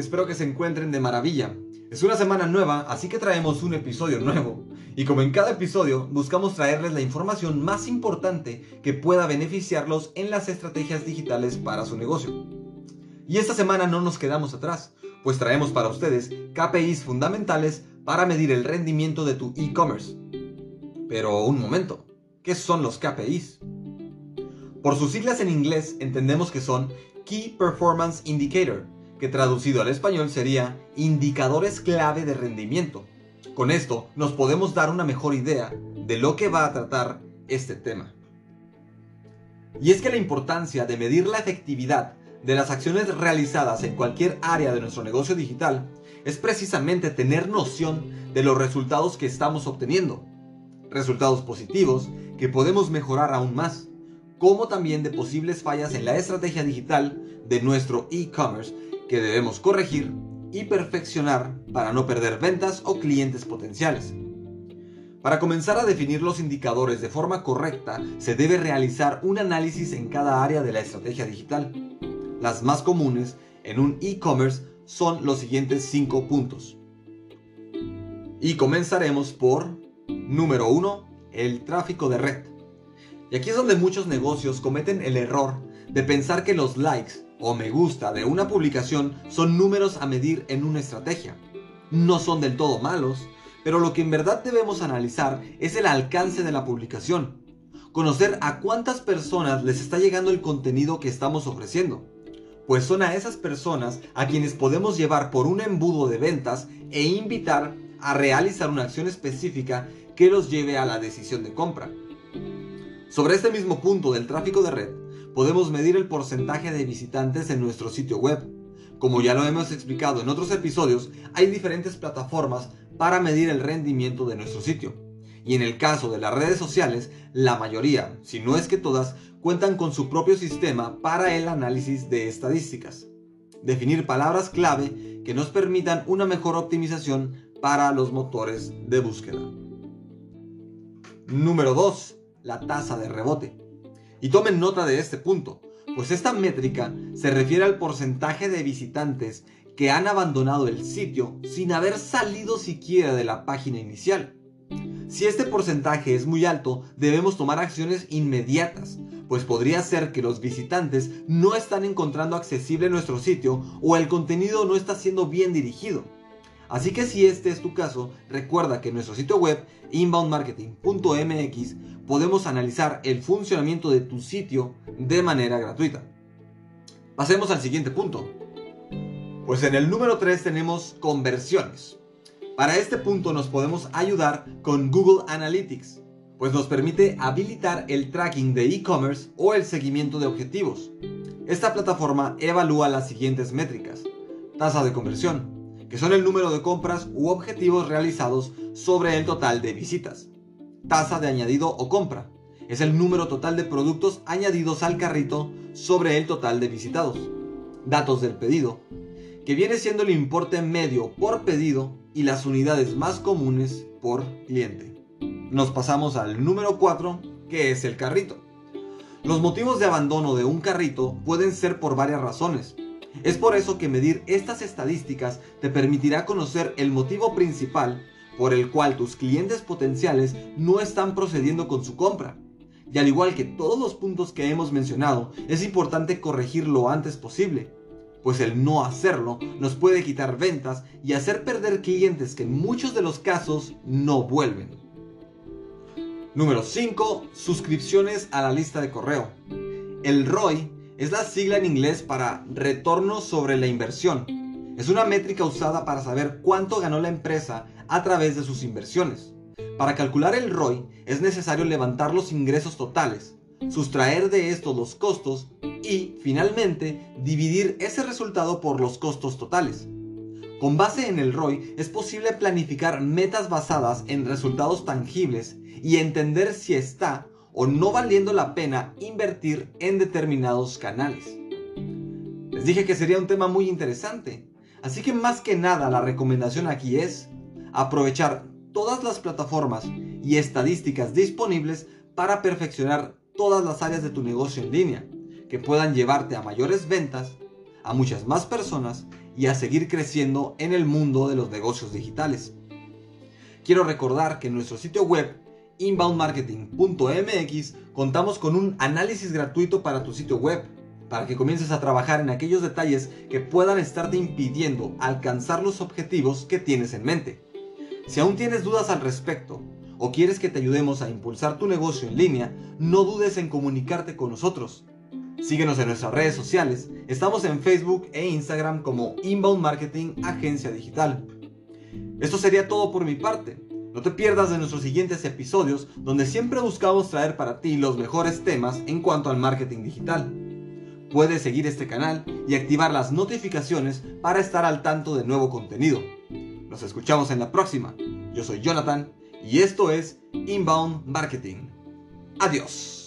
espero que se encuentren de maravilla. Es una semana nueva, así que traemos un episodio nuevo. Y como en cada episodio, buscamos traerles la información más importante que pueda beneficiarlos en las estrategias digitales para su negocio. Y esta semana no nos quedamos atrás, pues traemos para ustedes KPIs fundamentales para medir el rendimiento de tu e-commerce. Pero un momento, ¿qué son los KPIs? Por sus siglas en inglés entendemos que son Key Performance Indicator, que traducido al español sería indicadores clave de rendimiento. Con esto nos podemos dar una mejor idea de lo que va a tratar este tema. Y es que la importancia de medir la efectividad de las acciones realizadas en cualquier área de nuestro negocio digital es precisamente tener noción de los resultados que estamos obteniendo. Resultados positivos que podemos mejorar aún más, como también de posibles fallas en la estrategia digital de nuestro e-commerce que debemos corregir y perfeccionar para no perder ventas o clientes potenciales. Para comenzar a definir los indicadores de forma correcta, se debe realizar un análisis en cada área de la estrategia digital. Las más comunes en un e-commerce son los siguientes 5 puntos. Y comenzaremos por número 1, el tráfico de red. Y aquí es donde muchos negocios cometen el error de pensar que los likes o me gusta de una publicación son números a medir en una estrategia. No son del todo malos, pero lo que en verdad debemos analizar es el alcance de la publicación. Conocer a cuántas personas les está llegando el contenido que estamos ofreciendo. Pues son a esas personas a quienes podemos llevar por un embudo de ventas e invitar a realizar una acción específica que los lleve a la decisión de compra. Sobre este mismo punto del tráfico de red, podemos medir el porcentaje de visitantes en nuestro sitio web. Como ya lo hemos explicado en otros episodios, hay diferentes plataformas para medir el rendimiento de nuestro sitio. Y en el caso de las redes sociales, la mayoría, si no es que todas, cuentan con su propio sistema para el análisis de estadísticas. Definir palabras clave que nos permitan una mejor optimización para los motores de búsqueda. Número 2. La tasa de rebote. Y tomen nota de este punto, pues esta métrica se refiere al porcentaje de visitantes que han abandonado el sitio sin haber salido siquiera de la página inicial. Si este porcentaje es muy alto, debemos tomar acciones inmediatas, pues podría ser que los visitantes no están encontrando accesible nuestro sitio o el contenido no está siendo bien dirigido. Así que si este es tu caso, recuerda que en nuestro sitio web inboundmarketing.mx podemos analizar el funcionamiento de tu sitio de manera gratuita. Pasemos al siguiente punto. Pues en el número 3 tenemos conversiones. Para este punto nos podemos ayudar con Google Analytics, pues nos permite habilitar el tracking de e-commerce o el seguimiento de objetivos. Esta plataforma evalúa las siguientes métricas. Tasa de conversión, que son el número de compras u objetivos realizados sobre el total de visitas. Tasa de añadido o compra, es el número total de productos añadidos al carrito sobre el total de visitados. Datos del pedido, que viene siendo el importe medio por pedido y las unidades más comunes por cliente. Nos pasamos al número 4, que es el carrito. Los motivos de abandono de un carrito pueden ser por varias razones, es por eso que medir estas estadísticas te permitirá conocer el motivo principal por el cual tus clientes potenciales no están procediendo con su compra. Y al igual que todos los puntos que hemos mencionado, es importante corregir lo antes posible, pues el no hacerlo nos puede quitar ventas y hacer perder clientes que en muchos de los casos no vuelven. Número 5. Suscripciones a la lista de correo. El ROI es la sigla en inglés para retorno sobre la inversión. Es una métrica usada para saber cuánto ganó la empresa a través de sus inversiones. Para calcular el ROI es necesario levantar los ingresos totales, sustraer de esto los costos y, finalmente, dividir ese resultado por los costos totales. Con base en el ROI es posible planificar metas basadas en resultados tangibles y entender si está o no valiendo la pena invertir en determinados canales. Les dije que sería un tema muy interesante, así que más que nada la recomendación aquí es aprovechar todas las plataformas y estadísticas disponibles para perfeccionar todas las áreas de tu negocio en línea, que puedan llevarte a mayores ventas, a muchas más personas y a seguir creciendo en el mundo de los negocios digitales. Quiero recordar que en nuestro sitio web inboundmarketing.mx contamos con un análisis gratuito para tu sitio web, para que comiences a trabajar en aquellos detalles que puedan estarte impidiendo alcanzar los objetivos que tienes en mente. Si aún tienes dudas al respecto o quieres que te ayudemos a impulsar tu negocio en línea, no dudes en comunicarte con nosotros. Síguenos en nuestras redes sociales, estamos en Facebook e Instagram como Inbound Marketing Agencia Digital. Esto sería todo por mi parte. No te pierdas de nuestros siguientes episodios donde siempre buscamos traer para ti los mejores temas en cuanto al marketing digital. Puedes seguir este canal y activar las notificaciones para estar al tanto de nuevo contenido. Nos escuchamos en la próxima. Yo soy Jonathan y esto es Inbound Marketing. Adiós.